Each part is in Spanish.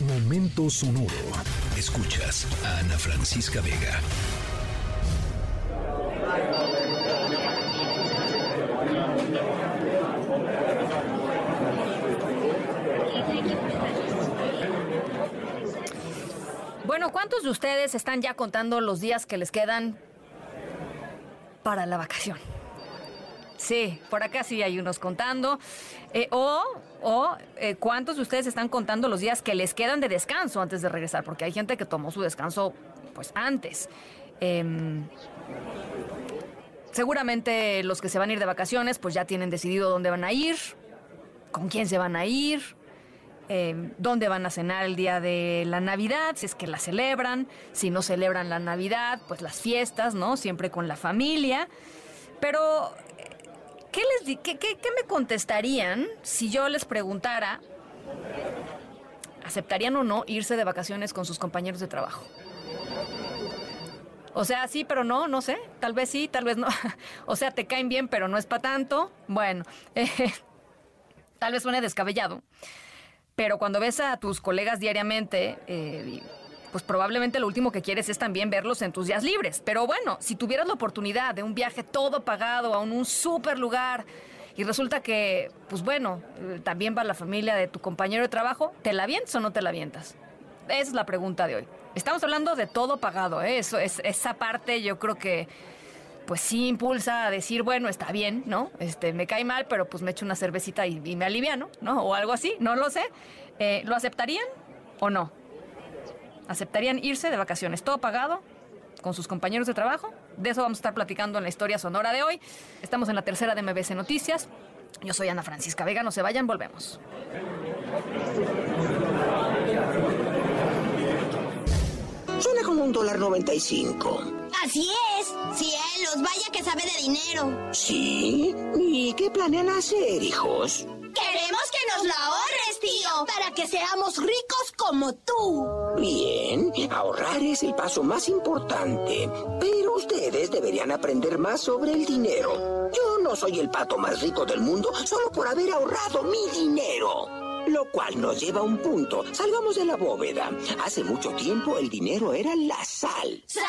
Momento sonoro. Escuchas a Ana Francisca Vega. Bueno, ¿cuántos de ustedes están ya contando los días que les quedan para la vacación? Sí, por acá sí hay unos contando. Eh, o o eh, cuántos de ustedes están contando los días que les quedan de descanso antes de regresar, porque hay gente que tomó su descanso pues antes. Em, seguramente los que se van a ir de vacaciones pues ya tienen decidido dónde van a ir, con quién se van a ir, em, dónde van a cenar el día de la Navidad, si es que la celebran, si no celebran la Navidad, pues las fiestas, ¿no? Siempre con la familia. Pero ¿Qué, les qué, qué, me contestarían si yo les preguntara, ¿aceptarían o no irse de vacaciones con sus compañeros de trabajo? O sea, sí, pero no, no sé. Tal vez sí, tal vez no. o sea, te caen bien, pero no es para tanto. Bueno, tal vez suene descabellado. Pero cuando ves a tus colegas diariamente, eh, pues probablemente lo último que quieres es también verlos en tus días libres. Pero bueno, si tuvieras la oportunidad de un viaje todo pagado a un, un súper lugar y resulta que, pues bueno, eh, también va la familia de tu compañero de trabajo, ¿te la avientas o no te la avientas? Esa es la pregunta de hoy. Estamos hablando de todo pagado, ¿eh? Eso, es, esa parte yo creo que pues sí impulsa a decir, bueno, está bien, ¿no? Este, me cae mal, pero pues me echo una cervecita y, me aliviano, ¿no? O algo así, no lo sé. Eh, ¿Lo aceptarían o no? Aceptarían irse de vacaciones, todo pagado, con sus compañeros de trabajo. De eso vamos a estar platicando en la historia sonora de hoy. Estamos en la tercera de MBC Noticias. Yo soy Ana Francisca Vega, no se vayan, volvemos. Suena como un dólar noventa y cinco. Así es. Cielos, vaya que sabe de dinero. ¿Sí? ¿Y qué planean hacer, hijos? Queremos que nos la ahorres, tío, para que seamos ricos como tú. Bien, ahorrar es el paso más importante, pero ustedes deberían aprender más sobre el dinero. Yo no soy el pato más rico del mundo solo por haber ahorrado mi dinero. Lo cual nos lleva a un punto. Salgamos de la bóveda. Hace mucho tiempo el dinero era la sal. ¿Sal?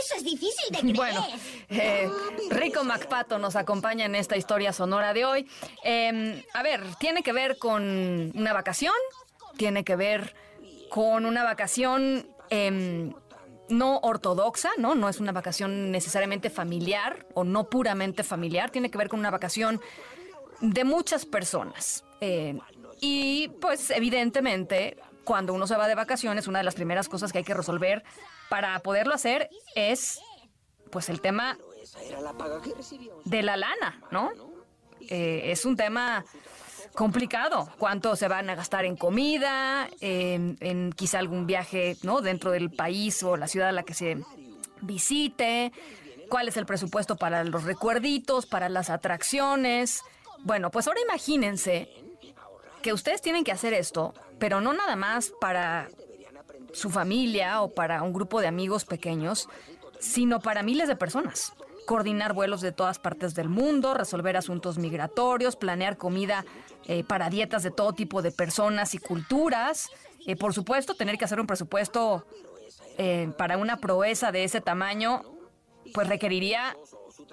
Eso es difícil de creer. Bueno, eh, Rico MacPato nos acompaña en esta historia sonora de hoy. Em, a ver, ¿tiene que ver con una vacación? ¿Tiene que ver con una vacación em, no ortodoxa, ¿no? No es una vacación necesariamente familiar o no puramente familiar. Tiene que ver con una vacación de muchas personas. Eh, y pues evidentemente cuando uno se va de vacaciones, una de las primeras cosas que hay que resolver para poderlo hacer es pues el tema de la lana, ¿no? Eh, es un tema complicado. ¿Cuánto se van a gastar en comida, en, en, quizá algún viaje, ¿no? Dentro del país o la ciudad a la que se visite. ¿Cuál es el presupuesto para los recuerditos, para las atracciones? Bueno, pues ahora imagínense que ustedes tienen que hacer esto, pero no nada más para su familia o para un grupo de amigos pequeños, sino para miles de personas. Coordinar vuelos de todas partes del mundo, resolver asuntos migratorios, planear comida eh, para dietas de todo tipo de personas y culturas. Eh, por supuesto, tener que hacer un presupuesto eh, para una proeza de ese tamaño, pues requeriría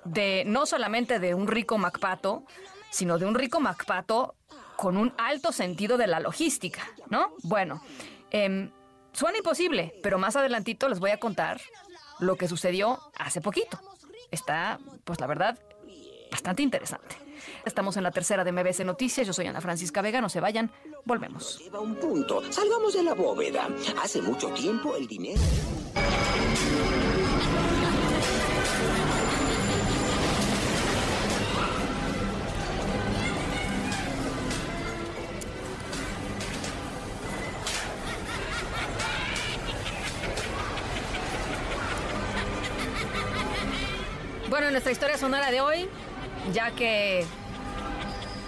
de no solamente de un rico Macpato, sino de un rico Macpato con un alto sentido de la logística, ¿no? Bueno, em, suena imposible, pero más adelantito les voy a contar lo que sucedió hace poquito. Está, pues la verdad, bastante interesante. Estamos en la tercera de MBC Noticias. Yo soy Ana Francisca Vega. No se vayan. Volvemos. Lleva un punto. Salgamos de la bóveda. Hace mucho tiempo el dinero. Bueno, en nuestra historia sonora de hoy, ya que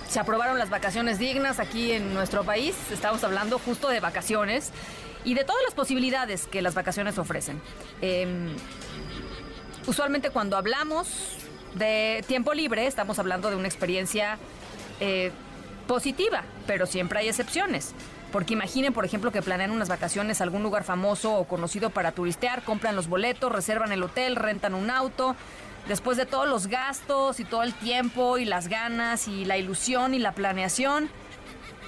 se aprobaron las vacaciones dignas aquí en nuestro país, estamos hablando justo de vacaciones y de todas las posibilidades que las vacaciones ofrecen. Em, usualmente cuando hablamos de tiempo libre, estamos hablando de una experiencia eh, positiva, pero siempre hay excepciones. Porque imaginen, por ejemplo, que planean unas vacaciones a algún lugar famoso o conocido para turistear, compran los boletos, reservan el hotel, rentan un auto. Después de todos los gastos y todo el tiempo y las ganas y la ilusión y la planeación,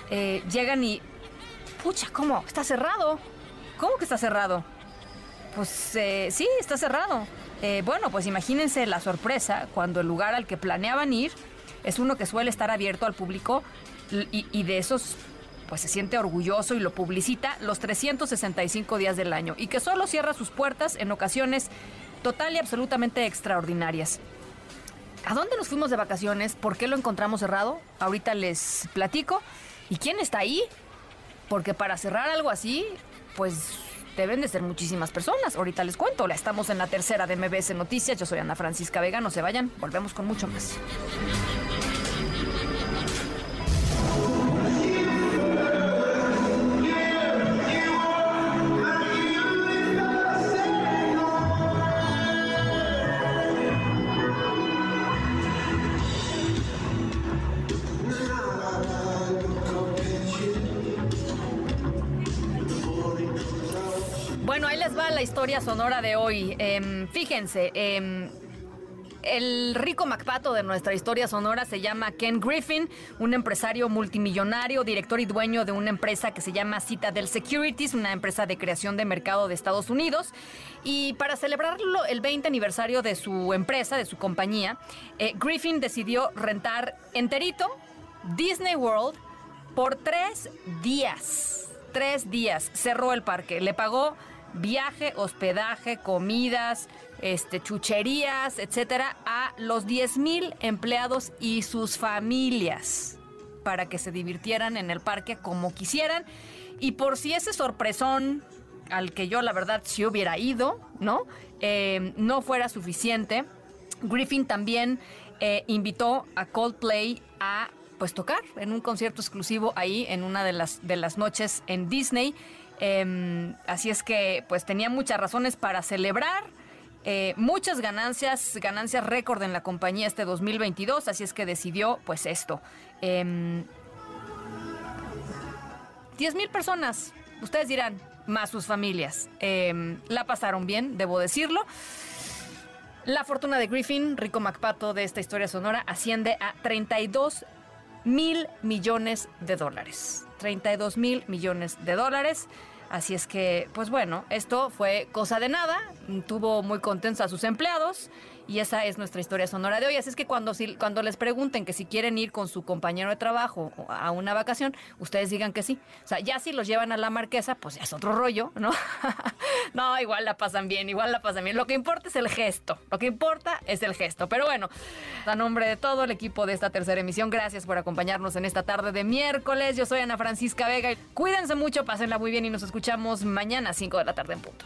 eh, llegan y... Pucha, ¿cómo? Está cerrado. ¿Cómo que está cerrado? Pues eh, sí, está cerrado. Eh, bueno, pues imagínense la sorpresa cuando el lugar al que planeaban ir es uno que suele estar abierto al público y, y de esos pues se siente orgulloso y lo publicita los 365 días del año y que solo cierra sus puertas en ocasiones total y absolutamente extraordinarias. ¿A dónde nos fuimos de vacaciones? ¿Por qué lo encontramos cerrado? Ahorita les platico. ¿Y quién está ahí? Porque para cerrar algo así, pues deben de ser muchísimas personas. Ahorita les cuento. Estamos en la tercera de MBS Noticias. Yo soy Ana Francisca Vega. No se vayan. Volvemos con mucho más. Va la historia sonora de hoy. Em, fíjense, em, el rico Macpato de nuestra historia sonora se llama Ken Griffin, un empresario multimillonario, director y dueño de una empresa que se llama Citadel Securities, una empresa de creación de mercado de Estados Unidos. Y para celebrarlo el 20 aniversario de su empresa, de su compañía, eh, Griffin decidió rentar enterito Disney World por tres días. Tres días. Cerró el parque. Le pagó viaje, hospedaje, comidas, este, chucherías, etcétera, a los 10 mil empleados y sus familias para que se divirtieran en el parque como quisieran. Y por si ese sorpresón al que yo la verdad sí hubiera ido, ¿no? Eh, no fuera suficiente, Griffin también eh, invitó a Coldplay a pues tocar en un concierto exclusivo ahí en una de las, de las noches en Disney. Em, así es que pues tenía muchas razones para celebrar. Eh, muchas ganancias, ganancias récord en la compañía este 2022, así es que decidió pues esto. 10 em, mil personas, ustedes dirán, más sus familias. Em, la pasaron bien, debo decirlo. La fortuna de Griffin, Rico MacPato de esta historia sonora, asciende a 32 mil millones de dólares. 32 mil millones de dólares. Así es que, pues bueno, esto fue cosa de nada. Tuvo muy contentos a sus empleados y esa es nuestra historia sonora de hoy. Así es que cuando, si, cuando les pregunten que si quieren ir con su compañero de trabajo a una vacación, ustedes digan que sí. O sea, ya si los llevan a la marquesa, pues ya es otro rollo, ¿no? no, igual la pasan bien, igual la pasan bien. Lo que importa es el gesto. Lo que importa es el gesto. Pero bueno, a nombre de todo el equipo de esta tercera emisión, gracias por acompañarnos en esta tarde de miércoles. Yo soy Ana Francisca Vega. Cuídense mucho, pásenla muy bien y nos escuchamos mañana a 5 de la tarde en punto.